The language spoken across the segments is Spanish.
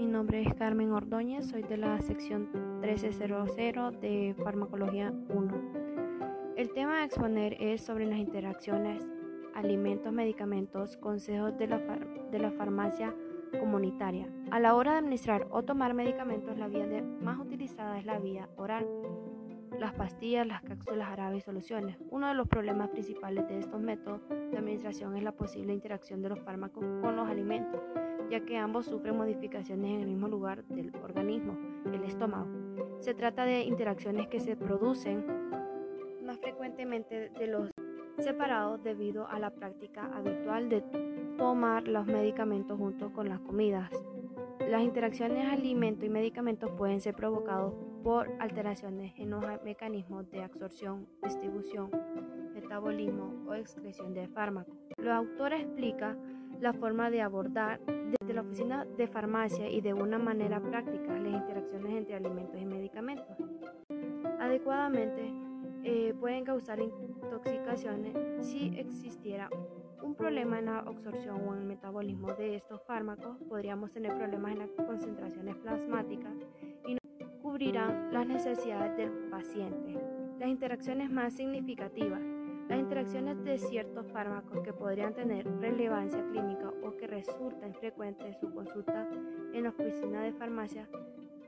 Mi nombre es Carmen Ordóñez, soy de la sección 1300 de Farmacología 1. El tema a exponer es sobre las interacciones alimentos, medicamentos, consejos de la, de la farmacia comunitaria. A la hora de administrar o tomar medicamentos, la vía más utilizada es la vía oral. Las pastillas, las cápsulas árabes y soluciones. Uno de los problemas principales de estos métodos de administración es la posible interacción de los fármacos con los alimentos, ya que ambos sufren modificaciones en el mismo lugar del organismo, el estómago. Se trata de interacciones que se producen más frecuentemente de los separados debido a la práctica habitual de tomar los medicamentos junto con las comidas. Las interacciones alimento y medicamentos pueden ser provocados por alteraciones en los mecanismos de absorción, distribución, metabolismo o excreción de fármacos. Los autores explican la forma de abordar desde la oficina de farmacia y de una manera práctica las interacciones entre alimentos y medicamentos. Adecuadamente, eh, pueden causar intoxicaciones si existiera un problema en la absorción o en el metabolismo de estos fármacos, podríamos tener problemas en las concentraciones plasmáticas y no cubrirán las necesidades del paciente. Las interacciones más significativas. Las interacciones de ciertos fármacos que podrían tener relevancia clínica o que resultan frecuentes en su consulta en la oficina de farmacia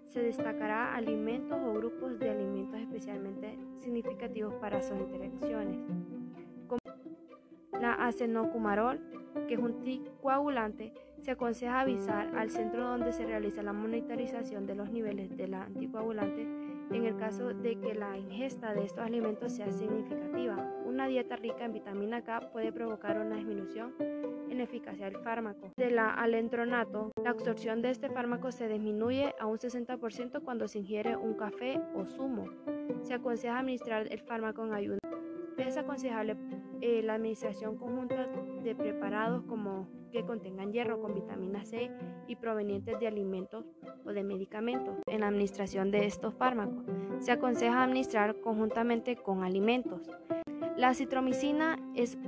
se destacará alimentos o grupos de alimentos especialmente significativos para sus interacciones, como la acenocumarol, que es un anticoagulante, se aconseja avisar al centro donde se realiza la monitorización de los niveles de la anticoagulante en el caso de que la ingesta de estos alimentos sea significativa. Una dieta rica en vitamina K puede provocar una disminución en eficacia del fármaco. De la alentronato, la absorción de este fármaco se disminuye a un 60% cuando se ingiere un café o zumo. Se aconseja administrar el fármaco en ayuno. Es aconsejable eh, la administración conjunta de preparados como que contengan hierro con vitamina C y provenientes de alimentos o de medicamentos. En la administración de estos fármacos se aconseja administrar conjuntamente con alimentos. La citromicina es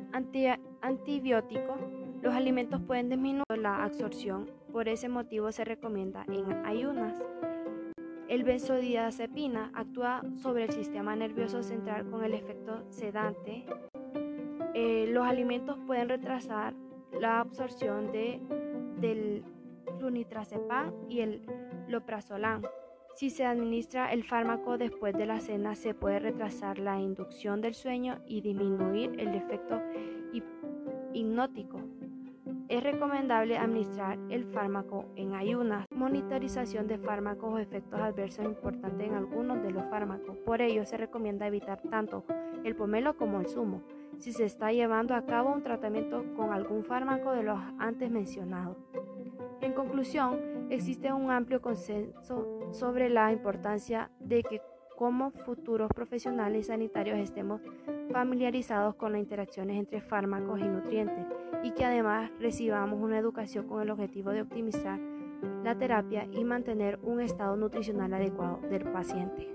antibiótico los alimentos pueden disminuir la absorción, por ese motivo se recomienda en ayunas. El benzodiazepina actúa sobre el sistema nervioso central con el efecto sedante. Eh, los alimentos pueden retrasar la absorción de, del flunitrazepam y el loprazolam. Si se administra el fármaco después de la cena, se puede retrasar la inducción del sueño y disminuir el efecto hipnótico. Es recomendable administrar el fármaco en ayunas. Monitorización de fármacos o efectos adversos importantes en algunos de los fármacos. Por ello se recomienda evitar tanto el pomelo como el zumo si se está llevando a cabo un tratamiento con algún fármaco de los antes mencionados. En conclusión, existe un amplio consenso sobre la importancia de que como futuros profesionales sanitarios estemos familiarizados con las interacciones entre fármacos y nutrientes y que además recibamos una educación con el objetivo de optimizar la terapia y mantener un estado nutricional adecuado del paciente.